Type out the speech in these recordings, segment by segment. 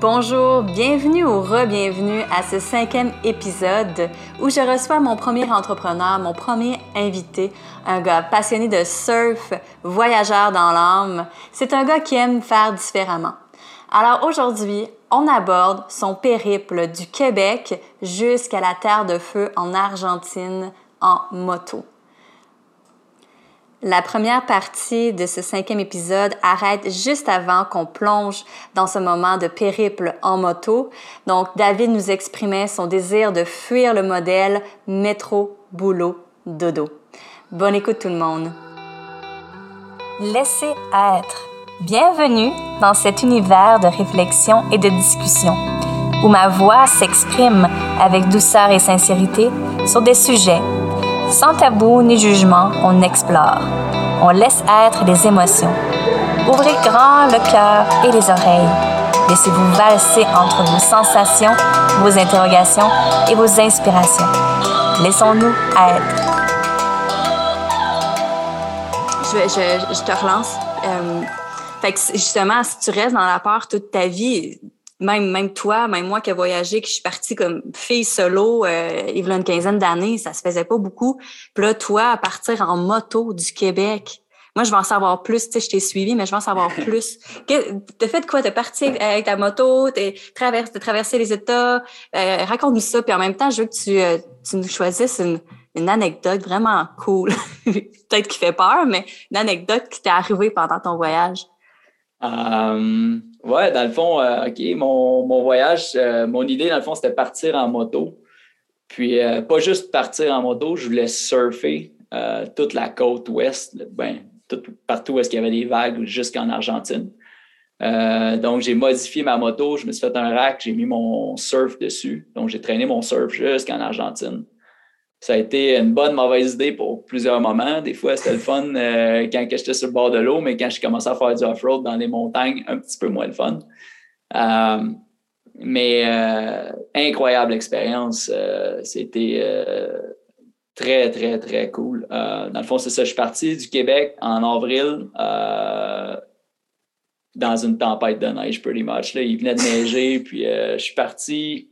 Bonjour, bienvenue ou re-bienvenue à ce cinquième épisode où je reçois mon premier entrepreneur, mon premier invité, un gars passionné de surf, voyageur dans l'âme. C'est un gars qui aime faire différemment. Alors aujourd'hui, on aborde son périple du Québec jusqu'à la Terre de Feu en Argentine en moto. La première partie de ce cinquième épisode arrête juste avant qu'on plonge dans ce moment de périple en moto. Donc, David nous exprimait son désir de fuir le modèle métro, boulot, dodo. Bonne écoute tout le monde. Laissez être. Bienvenue dans cet univers de réflexion et de discussion où ma voix s'exprime avec douceur et sincérité sur des sujets sans tabou ni jugement, on explore. On laisse être les émotions. Ouvrez grand le cœur et les oreilles. Laissez-vous valser entre vos sensations, vos interrogations et vos inspirations. Laissons-nous être. Je, te relance. Euh, fait que justement, si tu restes dans la peur toute ta vie, même, même toi, même moi qui ai voyagé, que je suis partie comme fille solo euh, il y a une quinzaine d'années, ça se faisait pas beaucoup. Puis là, toi, à partir en moto du Québec, moi, je vais en savoir plus. Tu sais, je t'ai suivi, mais je vais en savoir plus. T'as fait quoi? T'es parti avec ta moto, t'es traversé, traversé les États. Euh, raconte-nous ça. Puis en même temps, je veux que tu, euh, tu nous choisisses une, une anecdote vraiment cool. Peut-être qui fait peur, mais une anecdote qui t'est arrivée pendant ton voyage. Um, ouais, dans le fond, euh, OK, mon, mon voyage, euh, mon idée, dans le fond, c'était partir en moto. Puis, euh, pas juste partir en moto, je voulais surfer toute la côte ouest, ben, tout, partout où est-ce qu'il y avait des vagues jusqu'en Argentine. donc, j'ai modifié ma moto, je me suis fait un rack, j'ai mis mon surf dessus. Donc, j'ai traîné mon surf jusqu'en Argentine ça a été une bonne, mauvaise idée pour plusieurs moments. Des fois, c'était le fun euh, quand j'étais sur le bord de l'eau, mais quand je commençais à faire du off-road dans les montagnes, un petit peu moins le fun. Euh, mais euh, incroyable expérience. C'était très, très, très cool. dans le fond, c'est ça. Je suis parti du Québec en avril dans une tempête de neige, pretty much. Là, il venait de neiger, puis je suis parti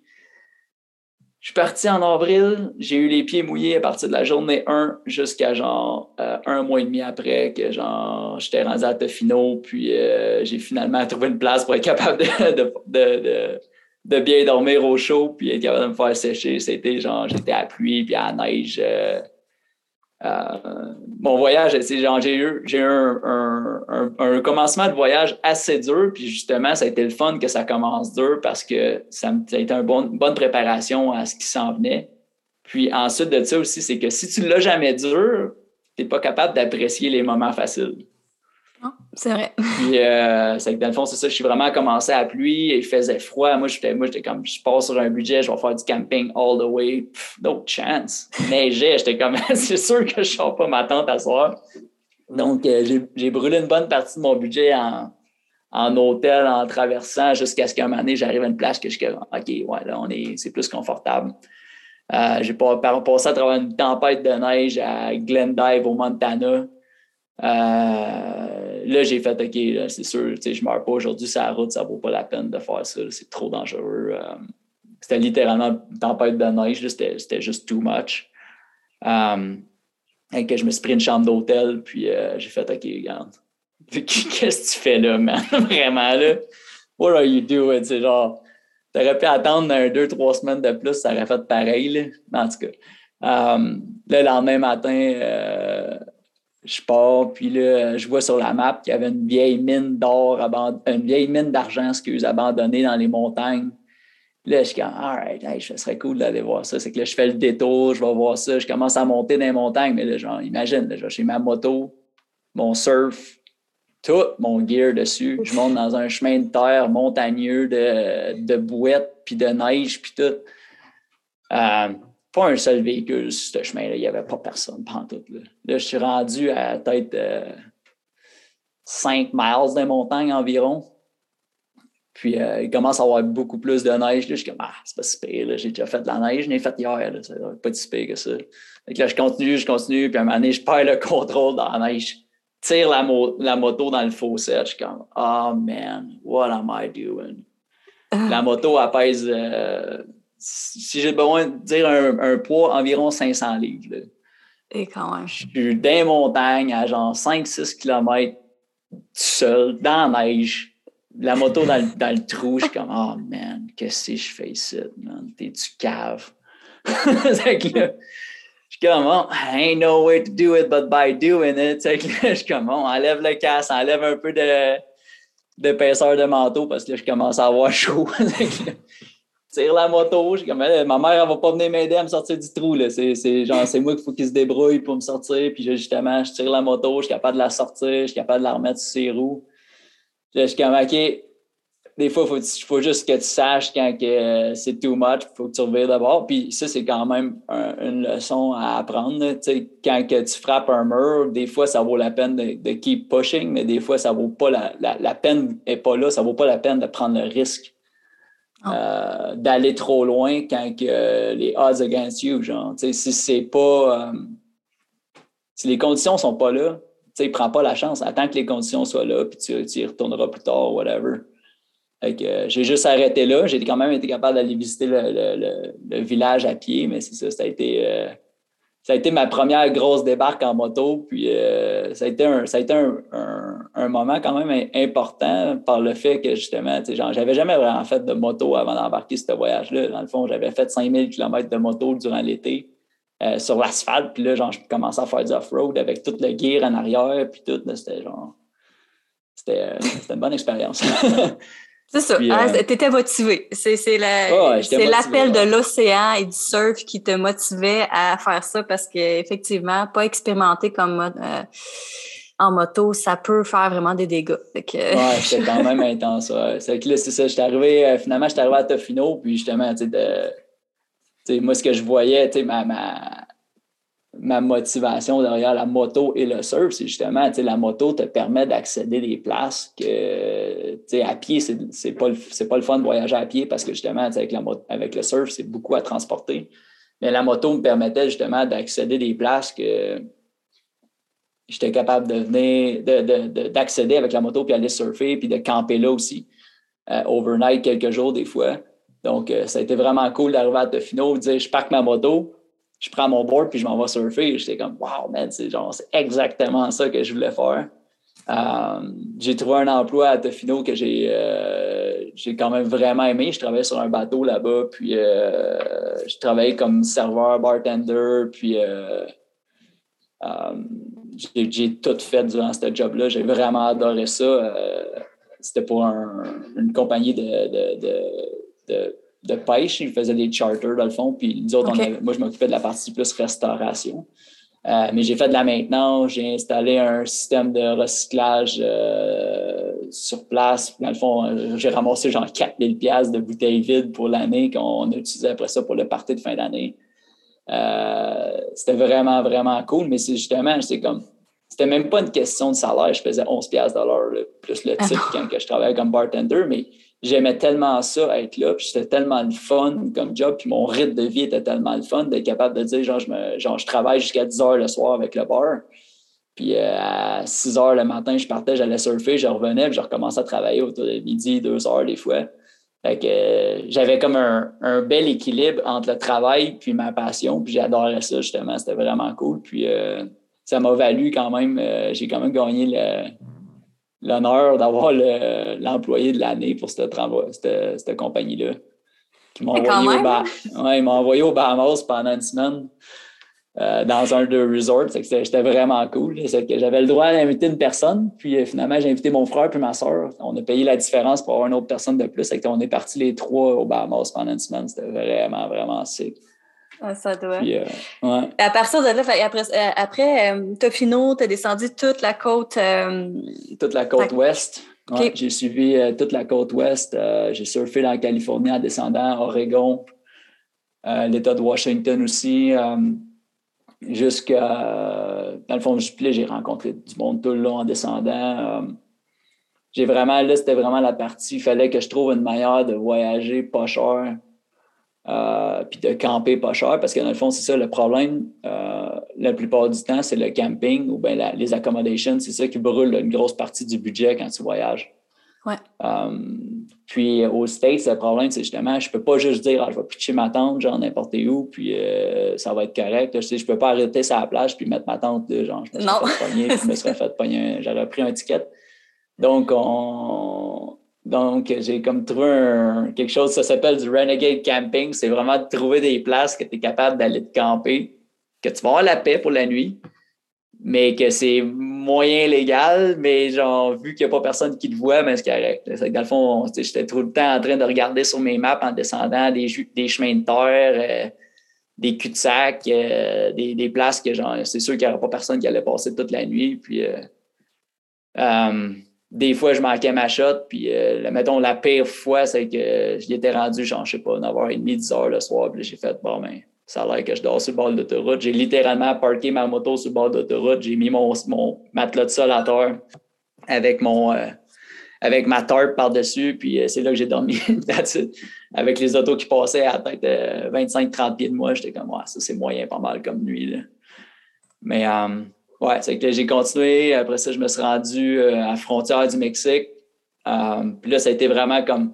je suis parti en avril, j'ai eu les pieds mouillés à partir de la journée 1 jusqu'à genre euh, un mois et demi après que genre j'étais rendu à Tofino, puis euh, j'ai finalement trouvé une place pour être capable de, de, de, bien dormir au chaud, puis être capable de me faire sécher. C'était genre j'étais à pluie, puis à neige. Euh, euh, mon voyage, genre, j'ai eu, j'ai eu un, un, commencement de voyage assez dur, puis justement, ça a été le fun que ça commence dur parce que ça, a été une bonne préparation à ce qui s'en venait. Puis ensuite de ça aussi, c'est que si tu l'as jamais dur, tu n'es pas capable d'apprécier les moments faciles c'est vrai. Puis, euh, c'est que dans le fond, c'est ça, je suis vraiment commencé à pluie, il faisait froid. Moi, j'étais, moi, j'étais comme, je passe sur un budget, je vais faire du camping all the way. no chance. Neigeait, j'étais comme, c'est sûr que je ne pas ma tente à soir. Donc, euh, j'ai, brûlé une bonne partie de mon budget en, en hôtel, en traversant, jusqu'à ce qu'à un moment donné, j'arrive à une place que je suis OK, ouais, là, on est, c'est plus confortable. Euh, j'ai pas, passé à travers une tempête de neige à Glendive, au Montana. Là, j'ai fait, OK, c'est sûr, je meurs pas aujourd'hui sur la route, ça vaut pas la peine de faire ça, c'est trop dangereux. Euh, c'était littéralement une tempête de neige, c'était juste too much. Um, et que je me suis pris une chambre d'hôtel, puis j'ai fait, OK, regarde, qu'est-ce que tu fais là, man? Vraiment, là? What are you doing? C'est genre, t'aurais pu attendre un, deux, trois semaines de plus, ça aurait fait pareil, là. En tout cas, le lendemain matin, je pars, puis là, je vois sur la map qu'il y avait une vieille mine d'or, une vieille mine d'argent, excuse, abandonnée dans les montagnes. là, je suis comme, alright, hey, ce serait cool d'aller voir ça. C'est que là, je fais le détour, je vais voir ça, je commence à monter dans les montagnes, mais là, genre, imagine, j'ai ma moto, mon surf, tout mon gear dessus. Je monte dans un chemin de terre montagneux de, de bouettes, puis de neige, puis tout. Euh, pas un seul véhicule sur ce chemin-là. Il n'y avait pas personne, pas tout. Là. là, je suis rendu à peut-être 5 euh, miles des montagnes environ. Puis euh, il commence à avoir beaucoup plus de neige. Là. Je suis comme, ah, c'est pas si pire. J'ai déjà fait de la neige, je l'ai fait hier. Là. C'est pas si pire que ça. là, je continue, je continue. Puis à un moment donné, je perds le contrôle dans la neige. Tire la, la moto dans le fossé. Je suis comme, oh man, what am I doing? La moto, elle pèse, euh, si j'ai besoin de dire un, poids, environ 500 livres. Et quand même. Je suis dans les montagnes à genre 5-6 km tout seul, dans la neige. La moto dans le, dans le trou, je suis comme, oh man, qu'est-ce que je fais ici, man? T'es-tu cave? c'est que là, je suis comme, oh, ain't no way to do it but by doing it. C'est que là, je suis comme, on enlève le casque, enlève un peu de d'épaisseur de manteau parce que là, je commence à avoir chaud. tire la moto. Comme, ma mère, elle va pas venir m'aider à me sortir du trou. C'est, genre, c'est moi qu'il faut qu'il se débrouille pour me sortir. Puis justement, je tire la moto, je suis capable de la sortir, je suis capable de la remettre sur ses roues. Je suis comme, OK, des fois, il faut, faut, juste que tu saches quand que, c'est too much, il faut que tu reviennes d'abord. Puis ça, c'est quand même une leçon à apprendre. Quand que tu frappes un mur, des fois, ça vaut la peine de, keep pushing, mais des fois, ça vaut pas la, la, peine n'est pas là, ça vaut pas la peine de prendre le risque ah. euh, d'aller trop loin quand que les odds against you. Genre, si c'est pas. Euh, si les conditions sont pas là, tu prends pas la chance. Attends que les conditions soient là, puis tu, tu y retourneras plus tard, whatever. Euh, j'ai juste arrêté là. J'ai quand même été capable d'aller visiter le, village à pied, mais c'est ça, ça a été. Euh, ça a été ma première grosse débarque en moto. Puis euh, ça a été, un, ça a été un, moment quand même important par le fait que justement, j'avais jamais vraiment fait de moto avant d'embarquer ce voyage-là. Dans le fond, j'avais fait 5000 km de moto durant l'été sur l'asphalte. Puis là, genre, je commençais à faire du off-road avec tout le gear en arrière. Puis tout, c'était genre. C'était une bonne expérience. C'est ça. Ah, euh, tu étais motivé. C'est l'appel de l'océan et du surf qui te motivait à faire ça parce qu'effectivement, pas expérimenté comme euh, en moto, ça peut faire vraiment des dégâts. Que... Ouais, c'était quand même intense. C'est que là, c'est ça. J'étais arrivé, euh, finalement, j'étais arrivé à Tofino, puis justement, tu sais, moi, ce que je voyais, tu sais, ma, ma ma motivation derrière la moto et le surf, c'est justement, la moto te permet d'accéder des places que, à pied, c'est pas, pas le fun de voyager à pied parce que justement, avec, la, avec le surf, c'est beaucoup à transporter. Mais la moto me permettait justement d'accéder des places que j'étais capable de venir, d'accéder avec la moto puis aller surfer puis de camper là aussi, euh, overnight quelques jours des fois. Donc, euh, ça a été vraiment cool d'arriver à Tofino, de dire je parque ma moto, je prends mon board puis je m'en vais surfer. J'étais comme, wow, man, c'est genre, exactement ça que je voulais faire. Euh, j'ai trouvé un emploi à Tofino que j'ai, euh, j'ai quand même vraiment aimé. Je travaillais sur un bateau là-bas, puis euh, je travaillais comme serveur, bartender, puis j'ai, tout fait durant ce job-là. J'ai vraiment adoré ça. c'était pour une compagnie de pêche. Ils faisaient des charters, dans le fond. Puis nous autres, moi, je m'occupais de la partie plus restauration. Euh, mais j'ai fait de la maintenance, j'ai installé un système de recyclage euh, sur place. Dans le fond, j'ai ramassé genre 4000 pièces de bouteilles vides pour l'année qu'on a utilisé après ça pour le party de fin d'année. Euh, c'était vraiment, vraiment cool, mais c'est justement, c'est comme, c'était même pas une question de salaire. Je faisais 11 pièces plus le titre quand que je travaillais comme bartender, mais j'aimais tellement ça, être là, puis c'était tellement le fun comme job, puis mon rythme de vie était tellement le fun d'être capable de dire, genre, je, me, genre, je travaille jusqu'à 10 heures le soir avec le bar. Puis euh, à 6 heures le matin, je partais, j'allais surfer, je revenais, puis je recommençais à travailler autour de midi, 2 heures des fois. Fait que euh, j'avais comme un, un, bel équilibre entre le travail puis ma passion, puis j'adorais ça justement, c'était vraiment cool. Puis euh, ça m'a valu quand même, j'ai quand même gagné le, l'honneur d'avoir l'employé de l'année pour cette, cette, compagnie-là. Qui m'a envoyé, au ouais, envoyé au Bahamas pendant une semaine euh, dans un de resorts. C'était vraiment cool. J'avais le droit d'inviter une personne, puis euh, finalement, j'ai invité mon frère puis ma soeur. On a payé la différence pour avoir une autre personne de plus. On est partis les trois au Bahamas pendant une semaine. C'était vraiment, vraiment sick. Ah, ça doit. Euh, à partir de là, après, euh, après euh, Tofino, tu as descendu toute la côte. toute la côte ouest. j'ai suivi toute la côte ouest. j'ai surfé dans la Californie en descendant, Oregon, l'État de Washington aussi. Jusqu'à. Dans le fond du j'ai rencontré du monde tout le long en descendant. j'ai vraiment, là, c'était vraiment la partie. Il fallait que je trouve une manière de voyager pas cher euh, puis de camper pas cher, parce que dans le fond, c'est ça le problème. Euh, la plupart du temps, c'est le camping ou bien les accommodations. C'est ça qui brûle une grosse partie du budget quand tu voyages. Ouais. Um, puis au States, le problème, c'est justement, je peux pas juste dire, ah, je vais pitcher ma tente, genre n'importe où, puis euh, ça va être correct. Je, sais, je peux pas arrêter sur la plage puis mettre ma tente, là, genre, je me Non. fait pogner, puis je me serais fait pogner, j'aurais pris un ticket. Donc, on, donc, j'ai comme trouvé un- quelque chose, ça s'appelle du Renegade Camping. C'est vraiment de trouver des places que tu es capable d'aller te camper, que tu vas avoir la paix pour la nuit, mais que c'est moyen légal, mais genre, vu qu'il n'y a pas personne qui te voit, mais c'est correct. C'est que dans le fond, j'étais tout le temps en train de regarder sur mes maps en descendant des, des chemins de terre, euh, des cul-de-sac, euh, des, des places que genre, c'est sûr qu'il n'y aurait pas personne qui allait passer toute la nuit. Puis, euh, des fois, je manquais ma shot, puis euh, mettons, la pire fois, c'est que j'y étais rendu, genre, je sais pas, 9h30, 10h le soir, puis j'ai fait, bon, ben, ça a l'air que je dors sur le bord de l'autoroute. J'ai littéralement parké ma moto sur le bord de l'autoroute, j'ai mis mon, mon matelas de sol à terre avec mon. euh, avec ma tarp par-dessus, puis euh, c'est là que j'ai dormi. Avec les autos qui passaient à peut-être 25-30 pieds de moi, j'étais comme, ouais, ça c'est moyen pas mal comme nuit. Là. Mais ouais, c'est que j'ai continué. Après ça, je me suis rendu euh, à la frontière du Mexique. Euh, puis là, ça a été vraiment comme.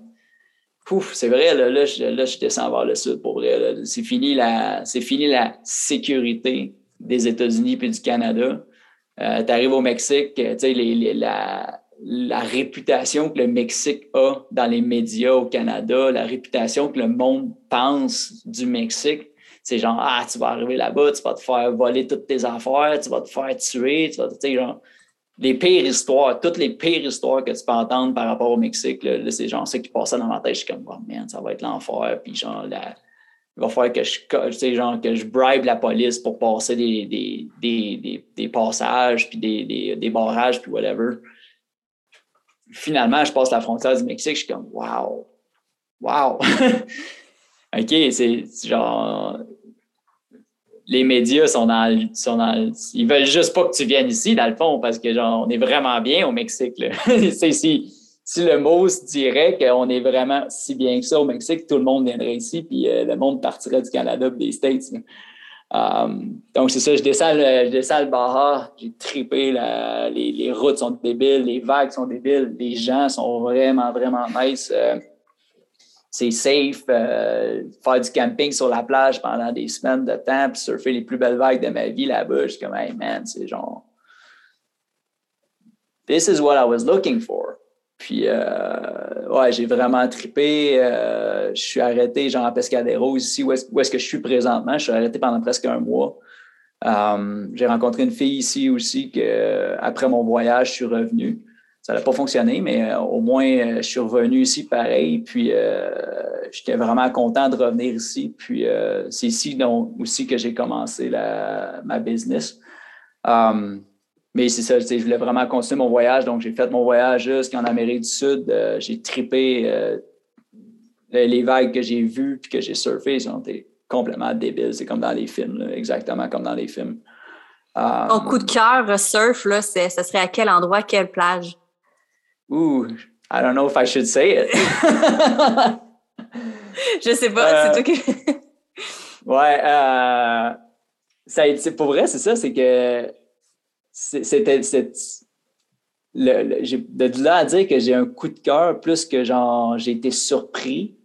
Ouf, c'est vrai, là, là, je, là, je descends vers le sud pour vrai. C'est fini, la, c'est fini la sécurité des États-Unis puis du Canada. Euh, tu arrives au Mexique, tu sais, la, la réputation que le Mexique a dans les médias au Canada, la réputation que le monde pense du Mexique, c'est genre, ah, tu vas arriver là-bas, tu vas te faire voler toutes tes affaires, tu vas te faire tuer, tu vas, genre, les pires histoires, toutes les pires histoires que tu peux entendre par rapport au Mexique, là, c'est genre ça qui passait dans ma tête. Je suis comme, oh man, ça va être l'enfer. Puis genre, il va falloir que je, genre, que je bribe la police pour passer des, des, des, des, passages, puis des, des, barrages, puis whatever. Finalement, je passe la frontière du Mexique, je suis comme, wow, wow. OK, c'est genre. Les médias sont dans, sont dans. Ils veulent juste pas que tu viennes ici, dans le fond, parce que genre, on est vraiment bien au Mexique. Si, le mot se dirait qu'on est vraiment si bien que ça au Mexique, tout le monde viendrait ici, puis euh, le monde partirait du Canada des States. Um, donc, c'est ça, je descends le, je descends le Baja, j'ai les, les routes sont débiles, les vagues sont débiles, les gens sont vraiment, vraiment nice. euh, c'est safe, euh, faire du camping sur la plage pendant des semaines de temps, puis surfer les plus belles vagues de ma vie là-bas. Je suis comme, hey man, c'est genre. This is what I was looking for. Puis, euh, ouais, j'ai vraiment trippé. euh, je suis arrêté, genre, à Pescadero, ici, où est-ce, que je suis présentement. Je suis arrêté pendant presque un mois. Euh, j'ai rencontré une fille ici aussi que, après mon voyage, je suis revenu. Ça n'a pas fonctionné, mais euh, au moins, euh, je suis revenu ici pareil. Puis, euh, j'étais vraiment content de revenir ici. Puis, c'est ici donc, aussi que j'ai commencé ma business. Um, mais c'est ça, je voulais vraiment continuer mon voyage. Donc, j'ai fait mon voyage jusqu'en Amérique du Sud. J'ai trippé euh, les vagues que j'ai vues puis que j'ai surfées. Ils ont été complètement débiles. C'est comme dans les films, exactement comme dans les films. Um, Ton coup de cœur surf, là, ce serait à quel endroit, quelle plage? Ooh, I don't know if I should say it. Je sais pas, Euh, c'est toi qui. Ouais, euh, ça pour vrai, c'est ça, c'est que c'était. le- le- j'ai- de là à dire que j'ai un coup de cœur, plus que genre j'ai été surpris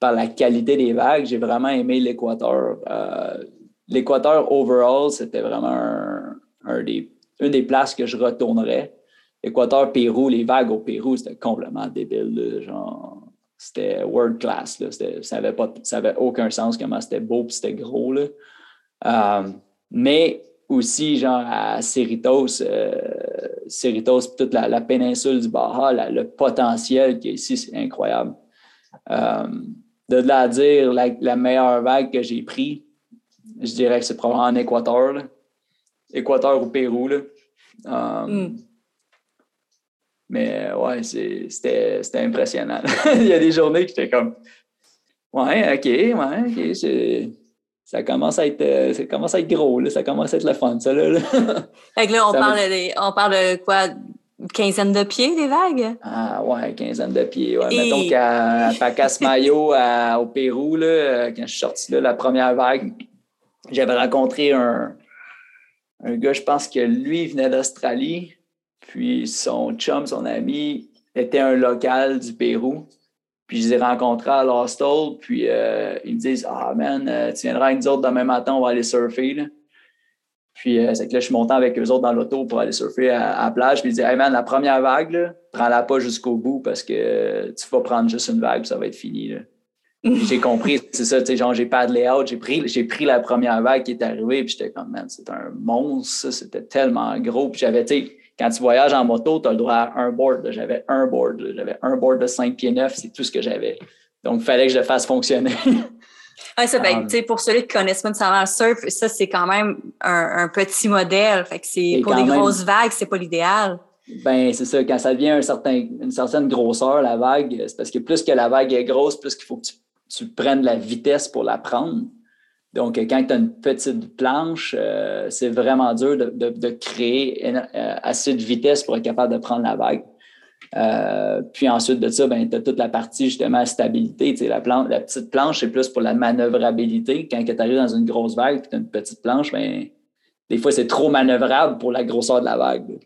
par la qualité des vagues, j'ai vraiment aimé l'Équateur. Euh, L'Équateur overall, c'était vraiment un, un des, une des places que je retournerais. Équateur, Pérou, les vagues au Pérou, c'était complètement débile. genre, c'était world class. Là, ça n'avait ça avait aucun sens comment c'était beau et c'était gros. Là. Euh, mais aussi, genre, à Cerritos, euh, Cerritos, toute la, péninsule du Baja, le potentiel qu'il y a ici, c'est incroyable. Euh, de là à dire la, meilleure vague que j'ai prise, je dirais que c'est probablement en Équateur. Équateur ou Pérou. Là. Euh, Mm. Mais ouais, c'était impressionnant. Il y a des journées que j'étais comme Ouais, OK, ouais, OK. Ça commence à être euh, ça commence à être gros, là. ça commence à être le fun, ça là. là. Fait que là, on Ça parle, me- des- on parle de quoi? Quinzaine de pieds, des vagues? Ah ouais, quinzaine de pieds. Ouais. Et- Mettons qu'à à Pacasmayo, à- au Pérou, là, euh, quand je suis sorti là, la première vague, j'avais rencontré un, un gars, je pense que lui, venait d'Australie. Puis son chum, son ami, était un local du Pérou. Puis je les ai rencontrés à Lost puis euh, ils me disent Ah man, euh, tu viendras avec nous autres demain matin, on va aller surfer. Là. Puis euh, c'est que là, je suis monté avec eux autres dans l'auto pour aller surfer à, la plage. Puis ils disent Hey man, la première vague, prends-la pas jusqu'au bout parce que tu vas prendre juste une vague, ça va être fini. j'ai compris, c'est ça, tu sais, genre j'ai paddlé out, j'ai pris, j'ai pris la première vague qui est arrivée, puis j'étais comme, man, c'est un monstre, c'était tellement gros. Puis j'avais, tu sais, quand tu voyages en moto, tu as le droit à un board. J'avais un board. J'avais un board de 5 pieds 9, c'est tout ce que j'avais. Donc, il fallait que je le fasse fonctionner. Ça, ben, um, pour ceux qui connaissent pas nécessairement le surf, ça, c'est quand même un, petit modèle. Fait que c'est pour des grosses vagues, c'est pas l'idéal. Ben, c'est ça. Quand ça devient un certain, une certaine grosseur, la vague, c'est parce que plus que la vague est grosse, plus qu'il faut que tu, tu prennes la vitesse pour la prendre. Donc, quand tu as une petite planche, euh, c'est vraiment dur de, créer euh, assez de vitesse pour être capable de prendre la vague. Euh, puis ensuite de ça, ben, tu as toute la partie justement stabilité. la, la petite planche, c'est plus pour la manœuvrabilité. Quand tu arrives dans une grosse vague et tu as une petite planche, ben, des fois, c'est trop manœuvrable pour la grosseur de la vague.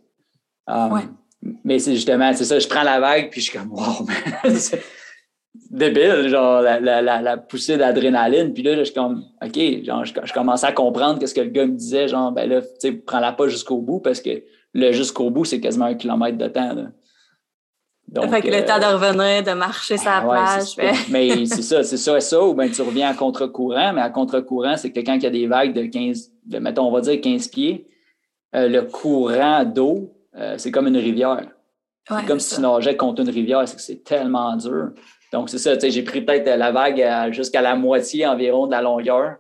Mais c'est justement, c'est ça, je prends la vague puis je suis comme, wow, débile, genre la, la, la, poussée d'adrénaline. Puis là, je suis comme, OK, genre, je, commençais à comprendre qu'est-ce que le gars me disait, genre, ben là, tu sais, prends-la pas jusqu'au bout parce que le jusqu'au bout, c'est quasiment un kilomètre de temps. Là. Donc, fait que le temps de euh, revenir, de marcher sur la plage. mais c'est ça, c'est ça, ça, ou bien tu reviens à contre-courant, mais à contre-courant, c'est que quand il y a des vagues de 15, de, mettons, on va dire 15 pieds, euh, le courant d'eau, euh, c'est comme une rivière. c'est comme si tu nageais contre une rivière, c'est que c'est tellement dur. Donc, c'est ça, j'ai pris peut-être la vague jusqu'à la moitié environ de la longueur.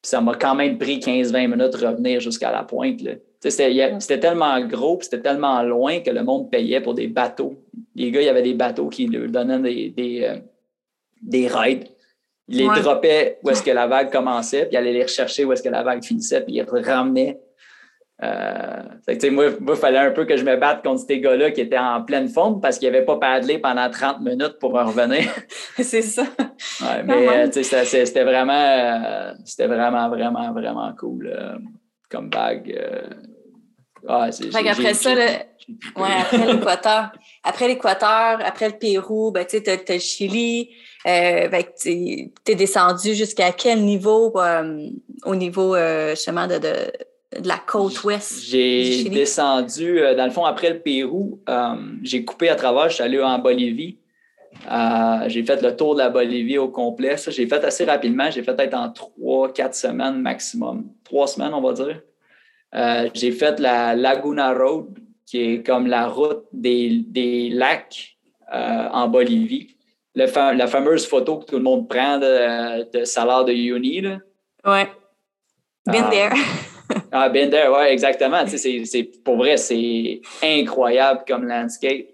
Puis ça m'a quand même pris 15-20 minutes de revenir jusqu'à la pointe. C'était tellement gros, c'était tellement loin que le monde payait pour des bateaux. Les gars, il y avait des bateaux qui leur donnaient des, des, euh, des raids. Ils les droppaient où est-ce que la vague commençait, puis ils allaient les rechercher où est-ce que la vague finissait, puis ils les ramenaient euh, moi, il fallait un peu que je me batte contre ces gars-là qui étaient en pleine fonte parce qu'ils n'avaient pas paddlé pendant 30 minutes pour revenir. c'est ça. Ouais, mais euh, c'était vraiment, euh, c'était vraiment, vraiment, vraiment cool comme bague. Ah, après ça, après l'Équateur, après l'Équateur, après le Pérou, ben, tu as, le Chili. Ben, tu es descendu jusqu'à quel niveau au niveau justement de de la côte ouest? J'ai descendu, euh, dans le fond, après le Pérou, euh, j'ai coupé à travers, je suis allé en Bolivie. Euh, j'ai fait le tour de la Bolivie au complet. Ça, j'ai fait assez rapidement. J'ai fait peut-être en trois, quatre semaines maximum. Trois semaines, on va dire. j'ai fait la Laguna Road, qui est comme la route des, lacs en Bolivie. la fameuse photo que tout le monde prend de, de Salar de Uyuni. Là. Ouais. Been there. ah, Bender, oui, exactement. c'est, pour vrai, c'est incroyable comme landscape.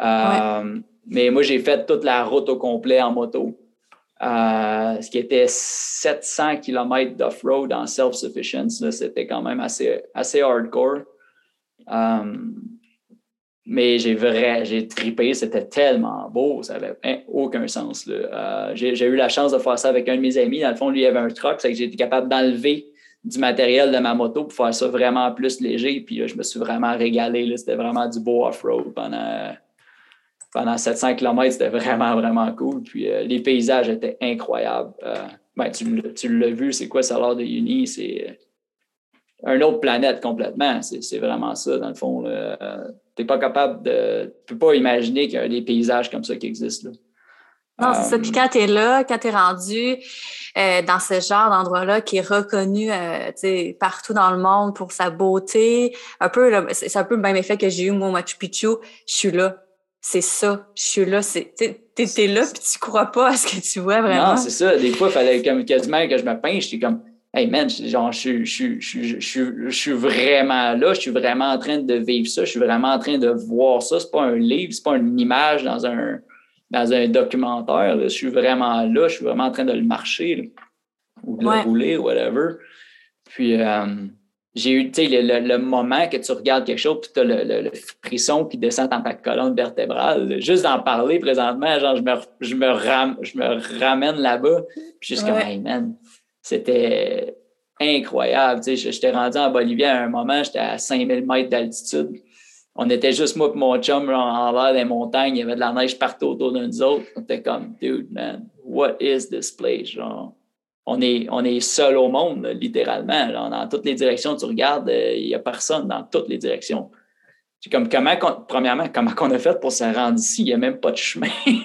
Euh, mais moi, j'ai fait toute la route au complet en moto. Euh, ce qui était 700 km d'off-road en self-sufficiency. C'était quand même assez, assez hardcore. Euh, mais j'ai vrai, j'ai tripé, c'était tellement beau, ça n'avait aucun sens. j'ai, eu la chance de faire ça avec un de mes amis. Dans le fond, lui, il avait un truck, c'est que j'étais capable d'enlever du matériel de ma moto pour faire ça vraiment plus léger. Puis là, je me suis vraiment régalé. C'était vraiment du beau off-road pendant, pendant 700 km. C'était vraiment, vraiment cool. Puis euh, les paysages étaient incroyables. Euh, ben, tu, l'as vu, c'est quoi ça l'heure de Uni? C'est euh, une autre planète complètement. C'est vraiment ça, dans le fond. tu n'es pas capable de. Tu peux pas imaginer qu'il y a des paysages comme ça qui existent. Non, c'est ça. Puis quand tu es là, quand tu es rendu euh, dans ce genre d'endroit-là qui est reconnu euh, partout dans le monde pour sa beauté, un peu, c'est un peu le même effet que j'ai eu moi au Machu Picchu. Je suis là. C'est ça. Je suis là. Tu es, là puis tu crois pas à ce que tu vois vraiment. Non, c'est ça. Des fois, il fallait comme, quasiment que je me pinche. J'étais comme, hey man, genre, je, je, je, je, suis vraiment là. Je suis vraiment en train de vivre ça. Je suis vraiment en train de voir ça. C'est pas un livre, c'est pas une image dans un dans un documentaire. Je suis vraiment là, je suis vraiment en train de le marcher ou de le rouler, whatever. Puis euh, j'ai eu le, le, moment que tu regardes quelque chose, puis tu as le, frisson qui descend dans ta colonne vertébrale. Juste d'en parler présentement, genre, je me, je me, je me ramène là-bas. Puis juste comme, hey man, c'était incroyable. J'étais rendu en Bolivie à un moment, j'étais à 5000 mètres d'altitude. On était juste moi et mon chum en l'air des montagnes, il y avait de la neige partout autour de nous autres. On était comme, dude, man, what is this place? Genre, on est, on est seul au monde, littéralement. dans toutes les directions, tu regardes, euh, il n'y a personne dans toutes les directions. C'est comme, comment, premièrement, comment on a fait pour se rendre ici? Il n'y a même pas de chemin.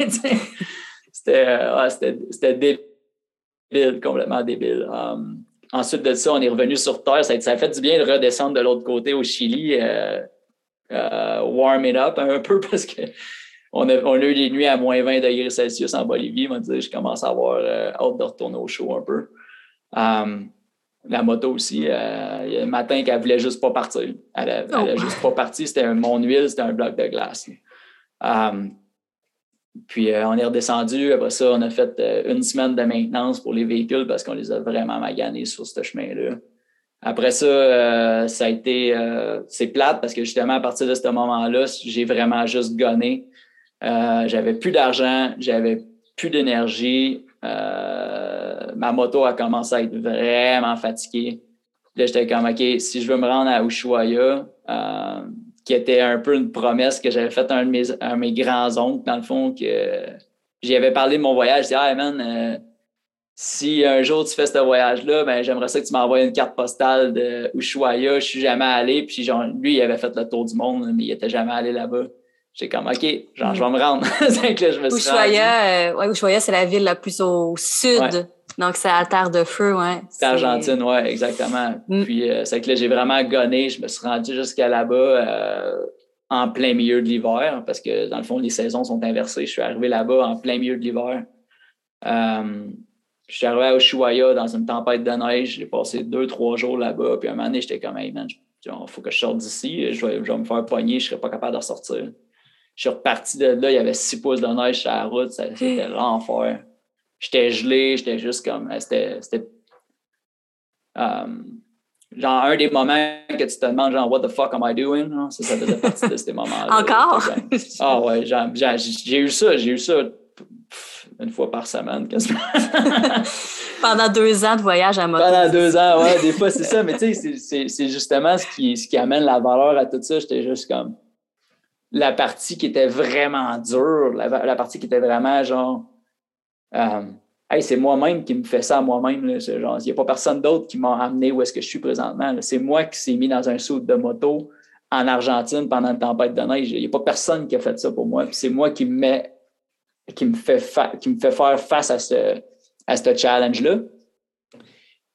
Euh, c'était débile, complètement débile. Um, ensuite de ça, on est revenu sur Terre. Ça, a fait du bien de redescendre de l'autre côté au Chili, euh, euh, warm it up un peu parce que on a, on a, eu des nuits à moins 20 degrés Celsius en Bolivie. Moi, je commence à avoir hâte de retourner au show un peu. Um, la moto aussi, il y a un matin qu'elle voulait juste pas partir. Elle, n'a oh. juste pas parti. C'était un mon huile, c'était un bloc de glace. Um, puis euh, on est redescendu. Après ça, on a fait euh, une semaine de maintenance pour les véhicules parce qu'on les a vraiment maganés sur ce chemin-là. Après ça, euh, ça a été c'est plate parce que justement à partir de ce moment-là, j'ai vraiment juste gonné. j'avais plus d'argent, j'avais plus d'énergie. ma moto a commencé à être vraiment fatiguée. Là, j'étais comme OK, si je veux me rendre à Ushuaia, qui était un peu une promesse que j'avais faite à un de mes, mes grands-oncles, dans le fond, que j'y avais parlé de mon voyage. Je disais, ah, man, euh, si un jour tu fais ce voyage-là, ben, j'aimerais ça que tu m'envoies une carte postale de Ushuaia. Je suis jamais allé. Puis, genre, lui, il avait fait le tour du monde, mais il était jamais allé là-bas. J'étais comme, OK, genre, je vais me rendre. je me Ushuaia, euh, ouais, Ushuaia, c'est la ville la plus au sud. Donc, c'est à Terre de Feu, ouais. C'est Argentine, oui, exactement. Mm. Puis, euh, c'est que là, j'ai vraiment gonné. Je me suis rendu jusqu'à là-bas euh, en plein milieu de l'hiver parce que, dans le fond, les saisons sont inversées. Je suis arrivé là-bas en plein milieu de l'hiver. Je suis arrivé à Ushuaia dans une tempête de neige. J'ai passé deux, trois jours là-bas. Puis, à un moment donné, j'étais comme, hey, man, il faut que je sorte d'ici. Je vais, me faire pogner. Je ne serais pas capable de ressortir. Je suis reparti de là. Il y avait six pouces de neige sur la route. C'était l'enfer j'étais gelé, j'étais juste comme. Euh, c'était. Um, genre, un des moments que tu te demandes, genre, what the fuck am I doing? Ça, ça faisait partie de ces moments-là. Encore? Ah ouais, j'ai eu ça, j'ai eu ça une fois par semaine, quasiment. Pendant deux ans de voyage à moto. Pendant deux ans, ouais, des fois, c'est ça. Mais tu sais, c'est justement ce qui, ce qui amène la valeur à tout ça. J'étais juste comme la partie qui était vraiment dure, la partie qui était vraiment genre euh, c'est moi-même qui me fais ça à moi-même. Il n'y a pas personne d'autre qui m'a amené où est-ce que je suis présentement. C'est moi qui s'est mis dans un saut de moto en Argentine pendant une tempête de neige. Il n'y a pas personne qui a fait ça pour moi. C'est moi qui me, qui, me fait qui me fait faire face à ce, à ce challenge-là.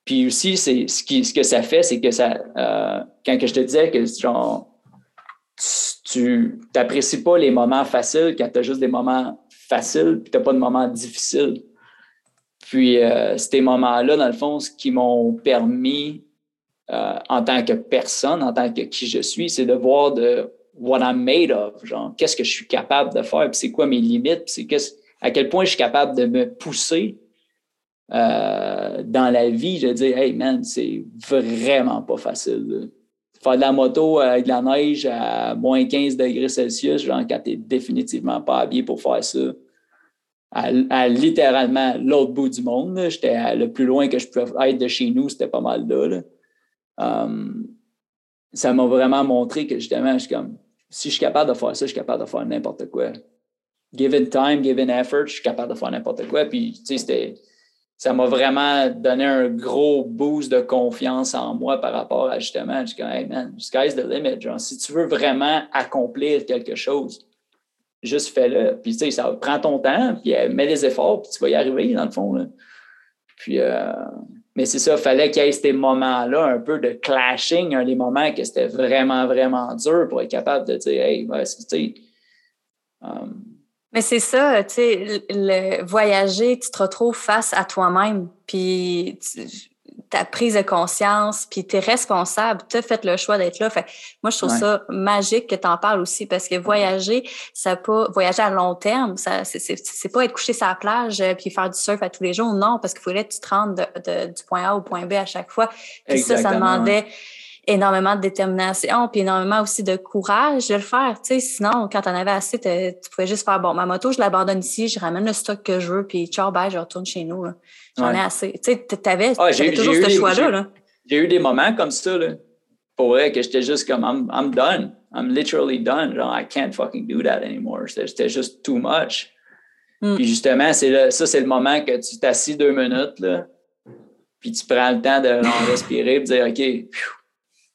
Puis aussi, c'est ce, qui, ce que ça fait, c'est que ça, euh, quand que je te disais que genre, tu n'apprécies pas les moments faciles quand tu as juste des moments facile, puis tu n'as pas de moments difficiles. Puis euh, ces moments-là, dans le fond, ce qui m'ont permis, euh, en tant que personne, en tant que qui je suis, c'est de voir de what I'm made of, genre qu'est-ce que je suis capable de faire, puis c'est quoi mes limites, puis c'est à quel point je suis capable de me pousser euh, dans la vie. Je dis, hey man, c'est vraiment pas facile faire de la moto avec de la neige à moins 15 degrés Celsius, genre quand tu n'es définitivement pas habillé pour faire ça, à, littéralement l'autre bout du monde. J'étais le plus loin que je pouvais être de chez nous, c'était pas mal là. Um, ça m'a vraiment montré que justement, je suis comme, si je suis capable de faire ça, je suis capable de faire n'importe quoi. Given time, given effort, je suis capable de faire n'importe quoi. Puis, tu sais, ça m'a vraiment donné un gros boost de confiance en moi par rapport à justement, je comme, hey man, sky's the limit. Genre, si tu veux vraiment accomplir quelque chose, juste fais-le. Puis, tu sais, ça prend ton temps, puis euh, mets des efforts, puis tu vas y arriver, dans le fond. Puis, euh, mais c'est ça, il fallait qu'il y ait ces moments-là, un peu de clashing, un des moments que c'était vraiment, vraiment dur pour être capable de dire, hey, tu sais, um, mais c'est ça, tu sais, voyager, tu te retrouves face à toi-même, puis ta prise de conscience, puis tu es responsable, tu as fait le choix d'être là. Fait, moi, je trouve ça magique que tu en parles aussi, parce que voyager, ça pas voyager à long terme, ça c'est pas être couché sur la plage euh, puis faire du surf à tous les jours, non, parce qu'il faudrait que tu te rendes du point A au point B à chaque fois. Puis ça, ça demandait énormément de détermination, puis énormément aussi de courage de le faire. Tu sais, sinon, quand tu en avais assez, tu pouvais juste faire bon, ma moto, je l'abandonne ici, je ramène le stock que je veux, puis ciao, bye, je retourne chez nous. J'en ai assez. Tu sais, tu avais, ah, toujours ce choix-là. J'ai eu des moments comme ça, là, pour vrai, que j'étais juste comme I'm, done. I'm literally done. Genre, I can't fucking do that anymore. C'était juste too much. Mm. Puis justement, c'est ça, c'est le moment que tu t'assis deux minutes, là, puis tu prends le temps de respirer et de dire, OK,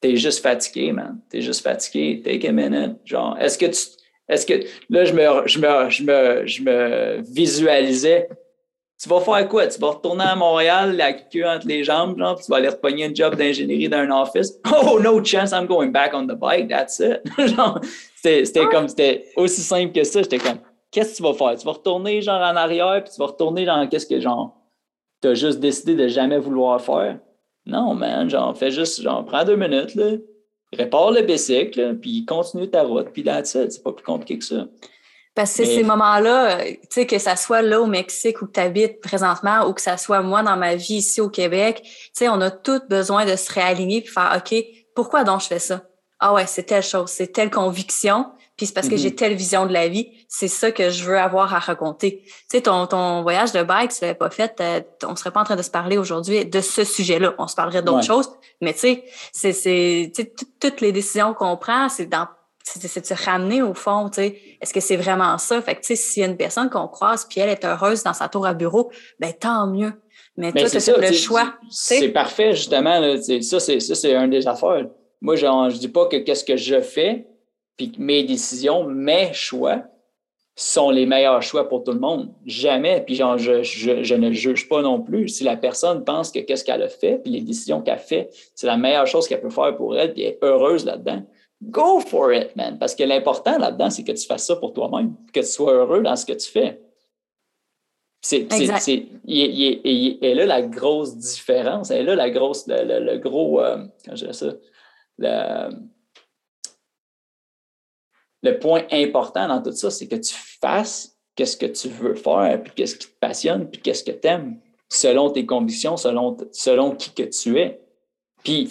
t'es juste fatigué, man. T'es juste fatigué. Take a minute. Genre, est-ce que tu. Est-ce que. Là, je me, je, me, je, me, je me visualisais. Tu vas faire quoi? Tu vas retourner à Montréal, la queue entre les jambes, genre, puis tu vas aller repogner un job d'ingénierie dans un office. Oh, no chance, I'm going back on the bike, that's it. c'était comme, c'était aussi simple que ça. J'étais comme, qu'est-ce que tu vas faire? Tu vas retourner, genre, en arrière, puis tu vas retourner dans qu'est-ce que, genre, tu as juste décidé de jamais vouloir faire? Non, man, genre, fais juste, genre, prends deux minutes, répare le bicycle, puis continue ta route, puis that's it. C'est pas plus compliqué que ça. Parce que ces moments-là, tu sais, que ça soit là au Mexique où tu habites présentement ou que ça soit moi dans ma vie ici au Québec, tu sais, on a tous besoin de se réaligner puis faire OK, pourquoi donc je fais ça? Ah ouais, c'est telle chose, c'est telle conviction, puis c'est parce que j'ai mm-hmm. telle vision de la vie, c'est ça que je veux avoir à raconter. Tu sais, ton, ton voyage de bike, si tu l'avais pas fait, euh, on serait pas en train de se parler aujourd'hui de ce sujet-là. On se parlerait d'autres choses, mais tu sais, c'est, c'est, toutes les décisions qu'on prend, c'est dans c'est de se ramener au fond, tu sais, est-ce que c'est vraiment ça? Fait que, tu sais, s'il y a une personne qu'on croise puis elle est heureuse dans sa tour à bureau, ben tant mieux. Mais, toi, tu le choix. C'est parfait, justement. ça, c'est un des affaires. Moi, je dis pas que qu'est-ce que je fais, puis mes décisions, mes choix sont les meilleurs choix pour tout le monde. Jamais. Puis genre, je, je, ne juge pas non plus. Si la personne pense que qu'est-ce qu'elle a fait, puis les décisions qu'elle fait, c'est la meilleure chose qu'elle peut faire pour elle, puis elle est heureuse là-dedans, go for it, man. Parce que l'important là-dedans, c'est que tu fasses ça pour toi-même, que tu sois heureux dans ce que tu fais. C'est, c'est, et, là la grosse différence, et là la grosse, le, gros, euh, comment je ça, le, le point important dans tout ça, c'est que tu fasses qu'est-ce que tu veux faire, puis qu'est-ce qui te passionne, puis qu'est-ce que tu aimes, selon tes convictions, selon, selon qui que tu es. Puis,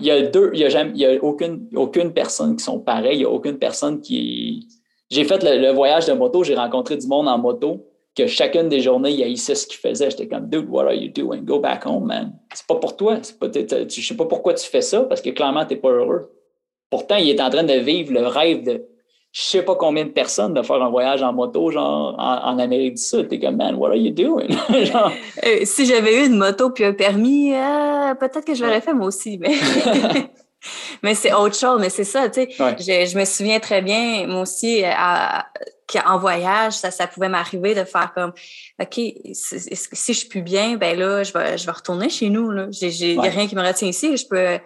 il y a deux, il y a, jamais, il y a aucune, aucune personne qui sont pareilles, il n'y a aucune personne qui. J'ai fait le, voyage de moto, j'ai rencontré du monde en moto, que chacune des journées, il haïssait ce qu'il faisait. J'étais comme, dude, what are you doing? Go back home, man. C'est pas pour toi. Pas, je sais pas pourquoi tu fais ça, parce que clairement, tu n'es pas heureux. Pourtant, il est en train de vivre le rêve de je sais pas combien de personnes de faire un voyage en moto, genre en, Amérique du Sud. T'es comme, man, what are you doing? Euh, si j'avais eu une moto puis un permis, euh, peut-être que je l'aurais fait moi aussi. Mais, mais c'est autre chose. Mais c'est ça, tu sais. Je, me souviens très bien, moi aussi, qu'en voyage, ça, ça pouvait m'arriver de faire comme, OK, si, je suis plus bien, ben là, je vais, je vais retourner chez nous. Il n'y a rien qui me retient ici. Je peux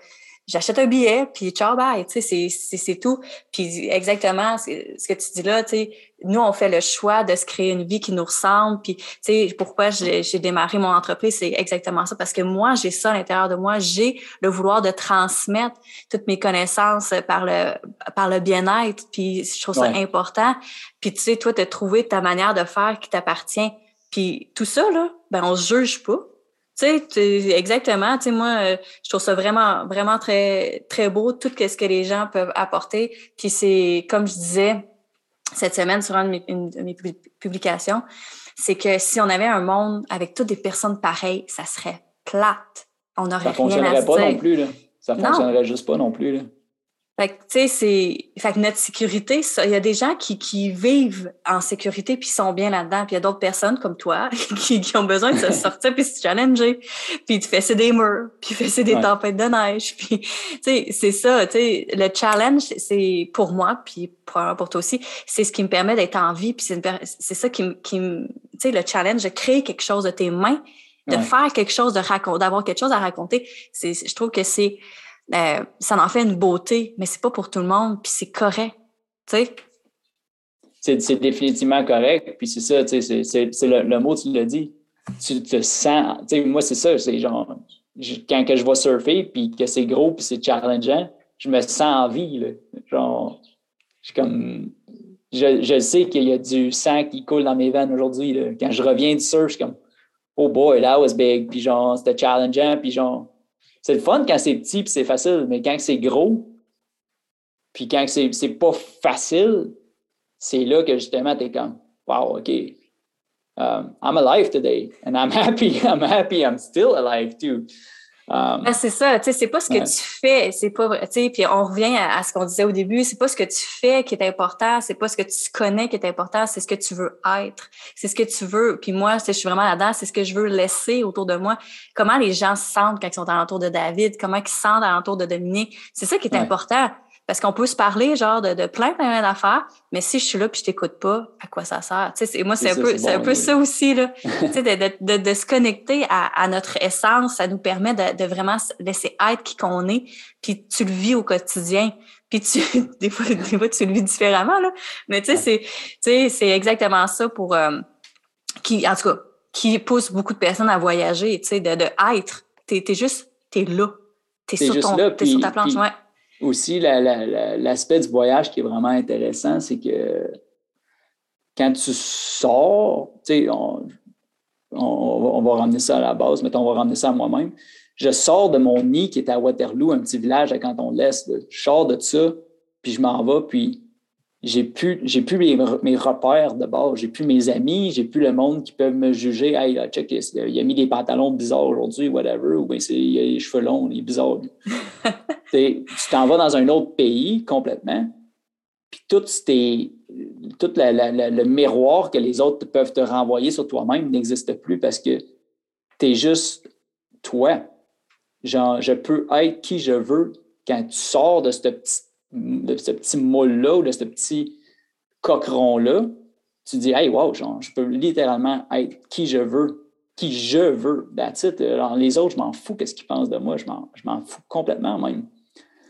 j'achète un billet, puis ciao, bye, tu sais, c'est tout. Puis exactement ce que tu dis là, tu sais, nous, on fait le choix de se créer une vie qui nous ressemble. Puis, tu sais, pourquoi j'ai démarré mon entreprise, c'est exactement ça. Parce que moi, j'ai ça à l'intérieur de moi. J'ai le vouloir de transmettre toutes mes connaissances par le, par le bien-être. Puis, je trouve ça important. Puis, tu sais, toi, tu as trouvé ta manière de faire qui t'appartient. Puis, tout ça, là, ben, on se juge pas. Tu sais, exactement. Tu sais, moi, euh, je trouve ça vraiment, vraiment très, très beau, tout ce que les gens peuvent apporter. Puis c'est, comme je disais cette semaine sur une de mes, publications, c'est que si on avait un monde avec toutes des personnes pareilles, ça serait plate. On aurait ça rien fonctionnerait pas non plus, là. Ça fonctionnerait juste pas non plus, là. Fait que, tu sais, c'est. Fait que notre sécurité, il y a des gens qui, qui vivent en sécurité puis sont bien là-dedans. Puis il y a d'autres personnes comme toi qui, qui, ont besoin de se sortir puis se challenger. Puis tu fais des murs, puis tu des tempêtes de neige. Puis, tu sais, c'est ça. Tu sais, le challenge, c'est pour moi, puis pour, pour toi aussi, c'est ce qui me permet d'être en vie. Puis c'est ça qui, qui Tu sais, le challenge de créer quelque chose de tes mains, de faire quelque chose, de raconter, d'avoir quelque chose à raconter. C'est, je trouve que c'est euh, ça en fait une beauté, mais c'est pas pour tout le monde, puis c'est correct, tu sais. C'est définitivement correct, puis c'est ça, tu sais, c'est le, mot, tu l'as dit. Tu te sens, tu sais, moi, c'est ça, c'est genre, quand que je vais surfer, puis que c'est gros, puis c'est challengeant, je me sens en vie, là. Genre, je comme, je, je sais qu'il y a du sang qui coule dans mes veines aujourd'hui, Quand je reviens du surf, je suis comme, oh boy, that was big, puis genre, c'était challengeant, puis genre, c'est le fun quand c'est petit puis c'est facile, mais quand c'est gros, puis quand c'est, pas facile, c'est là que justement tu es comme Wow, OK. Um, I'm alive today and I'm happy. I'm happy. I'm still alive too. Um, ben, c'est ça, tu sais, c'est pas ce que tu fais, c'est pas, tu sais, puis on revient à, ce qu'on disait au début, c'est pas ce que tu fais qui est important, c'est pas ce que tu connais qui est important, c'est ce que tu veux être, c'est ce que tu veux. Puis moi, je suis vraiment là-dedans, c'est ce que je veux laisser autour de moi. Comment les gens se sentent quand ils sont alentour de David, comment ils se sentent alentour de Dominique, c'est ça qui est important. Parce qu'on peut se parler genre de, de plein, plein d'affaires, mais si je suis là puis je t'écoute pas, à quoi ça sert? Tu sais, moi, c'est un, peu, c'est un peu ça aussi, là. tu sais, de, de, de, se connecter à, à, notre essence, ça nous permet de, de vraiment laisser être qui qu'on est, puis tu le vis au quotidien. Puis tu, des fois, des fois, tu le vis différemment, là. Mais tu sais, c'est, tu sais, c'est exactement ça pour, euh, qui, en tout cas, qui pousse beaucoup de personnes à voyager, tu sais, de, de être. T'es, t'es juste, t'es là. T'es, sur, ton, t'es sur ta planche, ouais aussi, l'aspect du voyage qui est vraiment intéressant, c'est que quand tu sors, tu sais, on, on, va ramener ça à la base, mettons, on va ramener ça à moi-même. Je sors de mon nid qui est à Waterloo, un petit village à Canton de l'Est. Je sors de ça, puis je m'en vais, puis j'ai plus, plus mes, repères de base, j'ai plus mes amis, j'ai plus le monde qui peut me juger. Hey, là, check, il a mis des pantalons bizarres aujourd'hui, whatever, ou bien il a les cheveux longs, il est bizarre. tu t'en vas dans un autre pays complètement, puis tout, tout le miroir que les autres peuvent te renvoyer sur toi-même n'existe plus parce que tu es juste toi. Genre, je peux être qui je veux quand tu sors de ce petit de ce petit moule-là ou de ce petit coqueron-là, tu dis, hey, wow, genre, je peux littéralement être qui je veux, qui je veux. Alors, les autres, je m'en fous qu'est-ce qu'ils pensent de moi. Je m'en fous complètement même.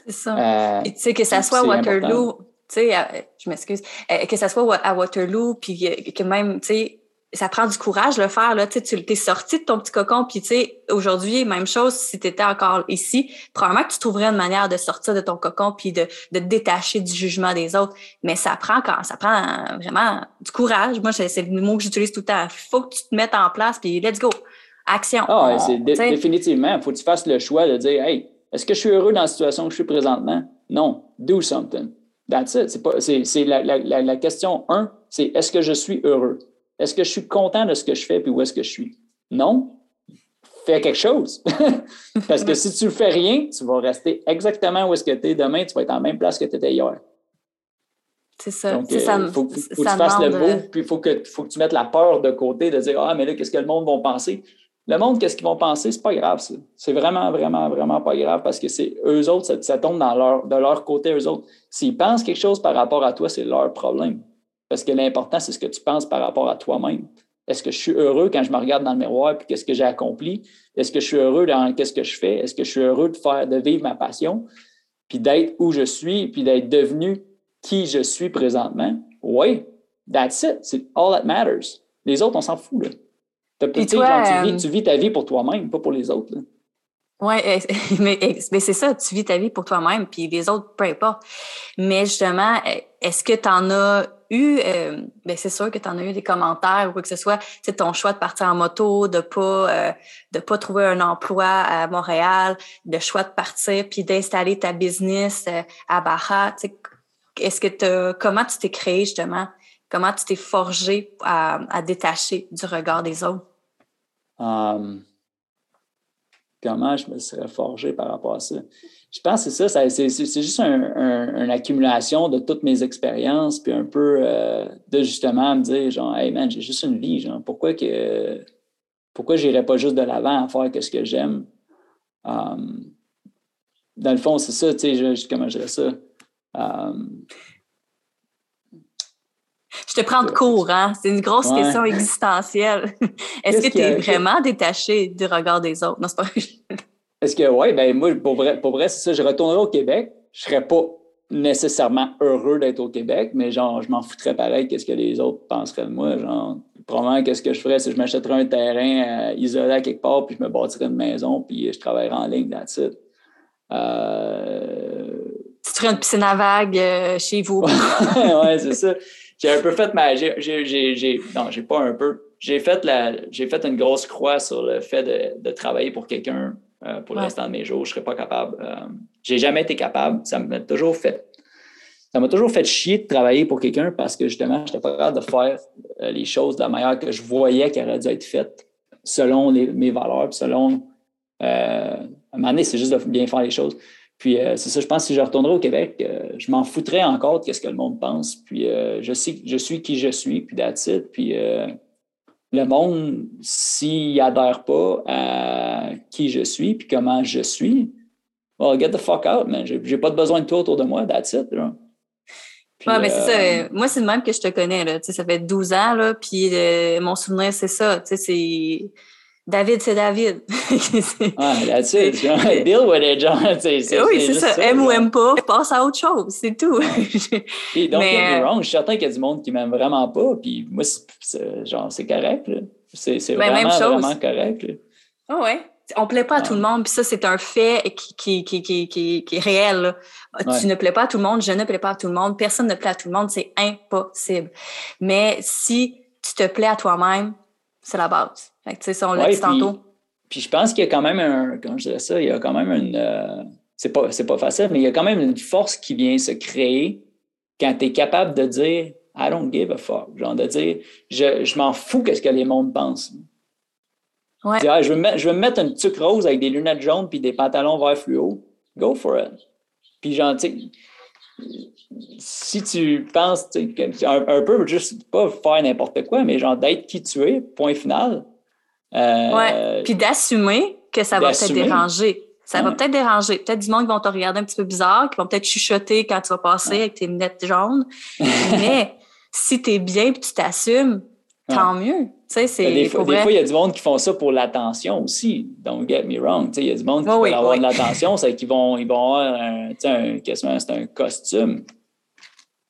C'est ça. Euh, tu sais, que ça soit Waterloo, tu sais, je m'excuse, euh, que ça soit à Waterloo, puis que même, tu sais, ça prend du courage de le faire. Là. Tu es sorti de ton petit cocon, puis tu sais, aujourd'hui, même chose, si tu étais encore ici, probablement que tu trouverais une manière de sortir de ton cocon puis de, de te détacher du jugement des autres. Mais ça prend quand ça prend vraiment du courage. Moi, c'est le mot que j'utilise tout le temps. Il faut que tu te mettes en place, puis let's go. Action. Ah, c'est définitivement. Il faut que tu fasses le choix de dire Hey, est-ce que je suis heureux dans la situation que je suis présentement? Non. Do something. That's it. C'est la, la, la, la question un, c'est est-ce que je suis heureux? Est-ce que je suis content de ce que je fais puis où est-ce que je suis? Non. Fais quelque chose. Parce que si tu ne fais rien, tu vas rester exactement où est-ce que tu es demain, tu vas être en même place que tu étais hier. C'est ça. Il euh, faut, que tu fasses le mot, puis il faut que, faut que tu mettes la peur de côté, de dire Ah, mais là, qu'est-ce que le monde va penser? Le monde, qu'est-ce qu'ils vont penser? C'est pas grave, ça. C'est vraiment, vraiment, vraiment pas grave parce que c'est eux autres, ça, tombe dans leur, de leur côté, eux autres. S'ils pensent quelque chose par rapport à toi, c'est leur problème. Parce que l'important, c'est ce que tu penses par rapport à toi-même. Est-ce que je suis heureux quand je me regarde dans le miroir et qu'est-ce que j'ai accompli? Est-ce que je suis heureux dans qu'est-ce que je fais? Est-ce que je suis heureux de faire, de vivre ma passion? Puis d'être où je suis, puis d'être devenu qui je suis présentement? Oui, that's it. C'est all that matters. Les autres, on s'en fout. Là. Tu, vis, euh, tu, vis, ta vie pour toi-même, pas pour les autres. Oui, mais, mais c'est ça, tu vis ta vie pour toi-même, puis les autres, peu importe. Mais justement, est-ce que tu en as eu, euh, ben c'est sûr que tu en as eu des commentaires ou quoi que ce soit, c'est ton choix de partir en moto, de pas euh, de pas trouver un emploi à Montréal, de choix de partir puis d'installer ta business euh, à Baja. Est-ce que tu comment tu t'es créé justement, comment tu t'es forgé à, à, détacher du regard des autres? Um, comment je me serais forgé par rapport à ça? Je pense que c'est ça, c'est juste une accumulation de toutes mes expériences, puis un peu euh, de justement me dire, genre, hey man, j'ai juste une vie, genre, pourquoi que pourquoi j'irais pas juste de l'avant à faire ce que j'aime? Um, dans le fond, c'est ça, tu sais, comment je ça? Je te prends de court, hein? C'est une grosse question existentielle. Est-ce que tu es vraiment détaché du regard des autres? Non, c'est pas est-ce que, oui, ben moi, pour vrai, pour vrai c'est ça. Je retournerai au Québec. Je ne serais pas nécessairement heureux d'être au Québec, mais genre, je m'en foutrais pareil qu'est-ce que les autres penseraient de moi. Genre, probablement, qu'est-ce que je ferais, si je m'achèterais un terrain euh, isolé à quelque part, puis je me bâtirais une maison, puis je travaillerais en ligne, that's it. Euh... Tu ferais une piscine à vagues euh, chez vous. oui, c'est ça. J'ai un peu fait ma. J'ai, j'ai, non, j'ai pas un peu. J'ai fait, la, j'ai fait une grosse croix sur le fait de, de travailler pour quelqu'un euh, pour le restant de mes jours. Je ne serais pas capable. Je euh, j'ai jamais été capable. Ça m'a toujours fait. Ça m'a toujours fait chier de travailler pour quelqu'un parce que justement, je n'étais pas capable de faire euh, les choses de la manière que je voyais qu'elles auraient dû être faites selon mes valeurs, selon à un moment donné, c'est juste de bien faire les choses. Puis euh, c'est ça, je pense que si je retournerais au Québec, euh, je m'en foutrais encore de ce que le monde pense. Puis je sais je suis qui je suis, puis that's it. Puis le monde, s'il adhère pas à qui je suis, puis comment je suis, well, get the fuck out, man. J'ai pas besoin de toi autour de moi, that's it. Là. Oui, mais c'est ça. Moi, c'est le même que je te connais. Là. ça fait 12 ans, là, puis mon souvenir, c'est ça. C'est David, c'est David. ah, that's it. Deal with it, John. oui, c'est ça. Aime ou aime pas, passe à autre chose, c'est tout. puis, don't get me wrong, je suis certain qu'il y a du monde qui m'aime vraiment pas, puis moi, c'est, genre, c'est correct. C'est, ben, vraiment, vraiment correct. Oh, ouais. On plaît pas à tout le monde, puis ça, c'est un fait qui, qui, qui, qui, qui est réel. Tu ne plais pas à tout le monde, je ne plais pas à tout le monde, personne ne plaît à tout le monde, c'est impossible. Mais si tu te plais à toi-même, c'est la base. Fait que, ça, on l'a dit tantôt. Puis je pense qu'il y a quand même un, comment je dirais ça, il y a quand même une, euh, c'est pas, c'est pas facile, mais il y a quand même une force qui vient se créer quand tu es capable de dire I don't give a fuck. Genre de dire je, je m'en fous qu'est-ce que les mondes pensent. Ouais. Dire, ah, je, veux me, je veux me mettre une tuque rose avec des lunettes jaunes puis des pantalons vert fluo. Go for it. Puis genre, tu si tu penses un, un, peu, juste pas faire n'importe quoi, mais genre d'être qui tu es, point final. Euh, ouais. Puis d'assumer que ça va peut-être déranger. Ça va peut-être déranger. Peut-être du monde qui vont te regarder un petit peu bizarre, qui vont peut-être chuchoter quand tu vas passer avec tes lunettes jaunes. mais si tu es bien et tu t'assumes, tant mieux. des, fois, il y a du monde qui font ça pour l'attention aussi. Don't get me wrong. Il y a du monde qui veut avoir de l'attention, c'est qu'ils vont, ils vont avoir un, un, c'est un costume.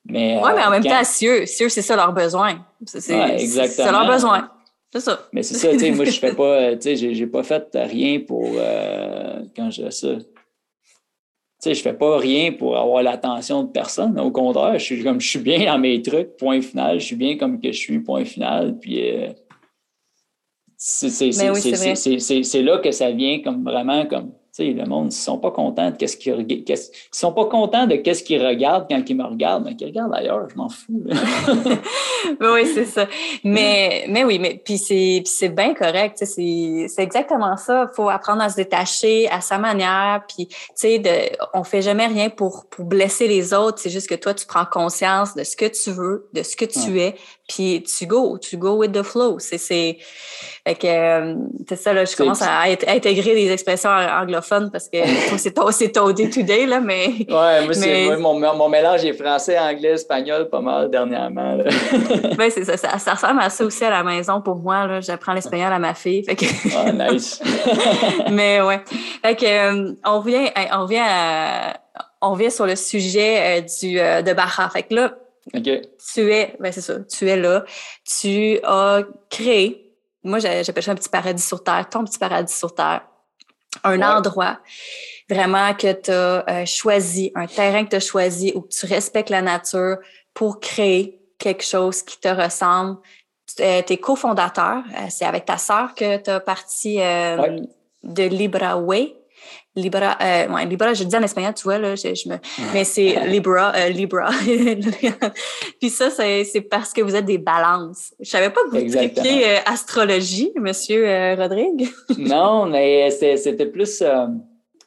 Mais, oui, mais en euh, même temps, si eux, c'est ça leur besoin. C'est leur besoin. C'est ça. Mais c'est ça, tu sais, moi, je fais pas, tu sais, j'ai pas fait rien pour, euh, quand je ça, sais, je fais pas rien pour avoir l'attention de personne. Au contraire, je suis comme je suis bien dans mes trucs, point final. Je suis bien comme que je suis, point final. Puis euh, c'est là que ça vient comme vraiment comme le monde, ils sont pas contents de qu'est-ce qu'ils ils sont pas contents de qu'est-ce qu'ils regardent quand ils me regardent, mais qu'ils regardent ailleurs, je m'en fous. oui, c'est ça. Mais, mais oui, mais puis c'est bien correct, c'est exactement ça. Il faut apprendre à se détacher à sa manière, puis tu sais, on fait jamais rien pour, pour blesser les autres, c'est juste que toi, tu prends conscience de ce que tu veux, de ce que tu es, puis tu go, tu go with the flow. C'est c'est euh, ça là, je commence à, intégrer des expressions anglophones parce que c'est ton c'est ton day to day là, mais ouais, moi, mais... mon, mon, mélange est français, anglais, espagnol pas mal dernièrement. ben, c'est ça, ça, ressemble à ça aussi à la maison pour moi là. J'apprends l'espagnol à ma fille. Fait que... oh, nice. mais ouais, fait que euh, on vient on vient on vient sur le sujet euh, du de Baja. Fait que là tu es, ben c'est ça, tu es là. Tu as créé, moi j'appelle ça un petit paradis sur Terre, ton petit paradis sur Terre. Un endroit vraiment que tu as euh, choisi, un terrain que tu as choisi où tu respectes la nature pour créer quelque chose qui te ressemble. Tu es cofondateur, euh, c'est avec ta sœur que tu as parti euh, de Libra Libra, euh, ouais, Libra, je dis en espagnol, tu vois, là, je, me, mais c'est Libra, euh, Libra. Puis ça, c'est parce que vous êtes des balances. Je savais pas que vous étiez euh, astrologie, monsieur euh, Rodrigue. non, mais c'était plus,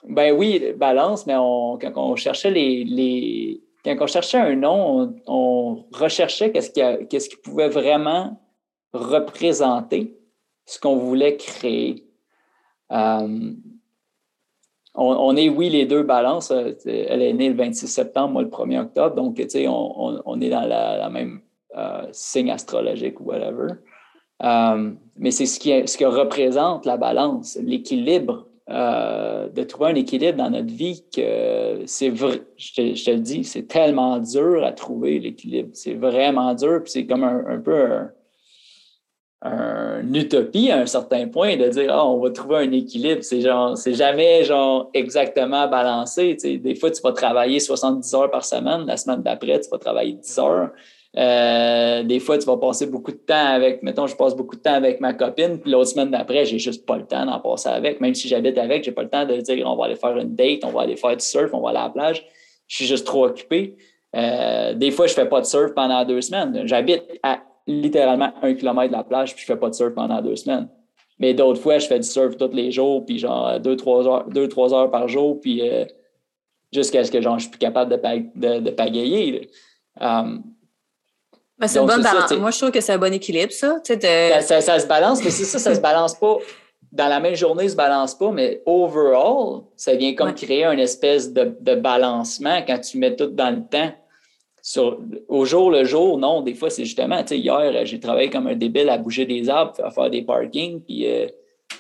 ben oui, balance, mais on, quand on cherchait les, les, quand on cherchait un nom, on, on recherchait qu'est-ce qui, pouvait vraiment représenter ce qu'on voulait créer. On, est, oui, les deux balances. Euh, elle est née le 26 septembre, moi le 1er octobre. Donc, tu sais, on, est dans la, même euh, signe astrologique ou whatever. Euh, mais c'est ce qui, ce que représente la balance, l'équilibre, de trouver un équilibre dans notre vie que c'est vrai, je te, le dis, c'est tellement dur à trouver l'équilibre. C'est vraiment dur, puis c'est comme un, un peu une utopie à un certain point de dire ah, on va trouver un équilibre. C'est genre, c'est jamais genre exactement balancé. Des fois, tu vas travailler 70 heures par semaine, la semaine d'après, tu vas travailler 10 heures. Euh, des fois, tu vas passer beaucoup de temps avec, mettons, je passe beaucoup de temps avec ma copine, puis l'autre semaine d'après, j'ai juste pas le temps d'en passer avec. Même si j'habite avec, j'ai pas le temps de dire on va aller faire une date, on va aller faire du surf, on va aller à la plage. Je suis juste trop occupé. Euh, des fois, je fais pas de surf pendant deux semaines. J'habite à littéralement un kilomètre de la plage, puis je fais pas de surf pendant deux semaines. Mais d'autres fois, je fais du surf tous les jours, puis genre deux, trois heures, deux, trois heures par jour, puis euh, jusqu'à ce que genre, je suis plus capable de, de, pagayer. Um, c'est une bonne balance. Moi, je trouve que c'est un bon équilibre, ça. Ça, ça, ça, se balance, mais c'est ça, ça se balance pas. Dans la même journée, ça se balance pas, mais overall, ça vient comme créer une espèce de, de, balancement quand tu mets tout dans le temps. Sur, au jour le jour, non, des fois, c'est justement, tu sais, hier, j'ai travaillé comme un débile à bouger des arbres, à faire des parkings, puis euh,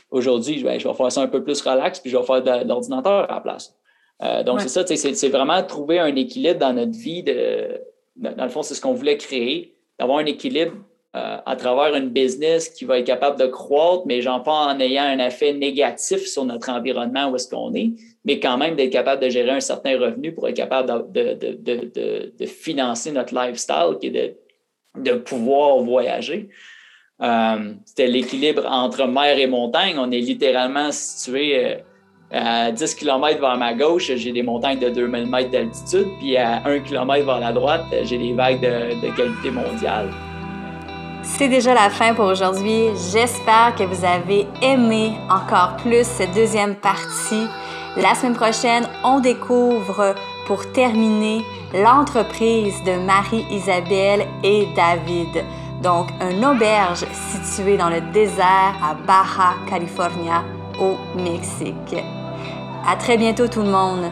aujourd'hui, ben, je vais faire ça un peu plus relax, puis je vais faire de, l'ordinateur à la place. Euh, donc, c'est ça, c'est vraiment trouver un équilibre dans notre vie. De, dans le fond, c'est ce qu'on voulait créer, d'avoir un équilibre euh, à travers une business qui va être capable de croître, mais genre pas en ayant un effet négatif sur notre environnement où est-ce qu'on est, mais quand même d'être capable de gérer un certain revenu pour être capable de, de, de, de financer notre lifestyle, qui est de, pouvoir voyager. Euh, c'était l'équilibre entre mer et montagne. On est littéralement situé euh, à 10 km vers ma gauche, j'ai des montagnes de 2000 mètres d'altitude, puis à 1 km vers la droite, j'ai des vagues de qualité mondiale. C'est déjà la fin pour aujourd'hui. J'espère que vous avez aimé encore plus cette deuxième partie. La semaine prochaine, on découvre pour terminer l'entreprise de Marie-Isabelle et David. Donc, une auberge située dans le désert à Baja California au Mexique. À très bientôt tout le monde.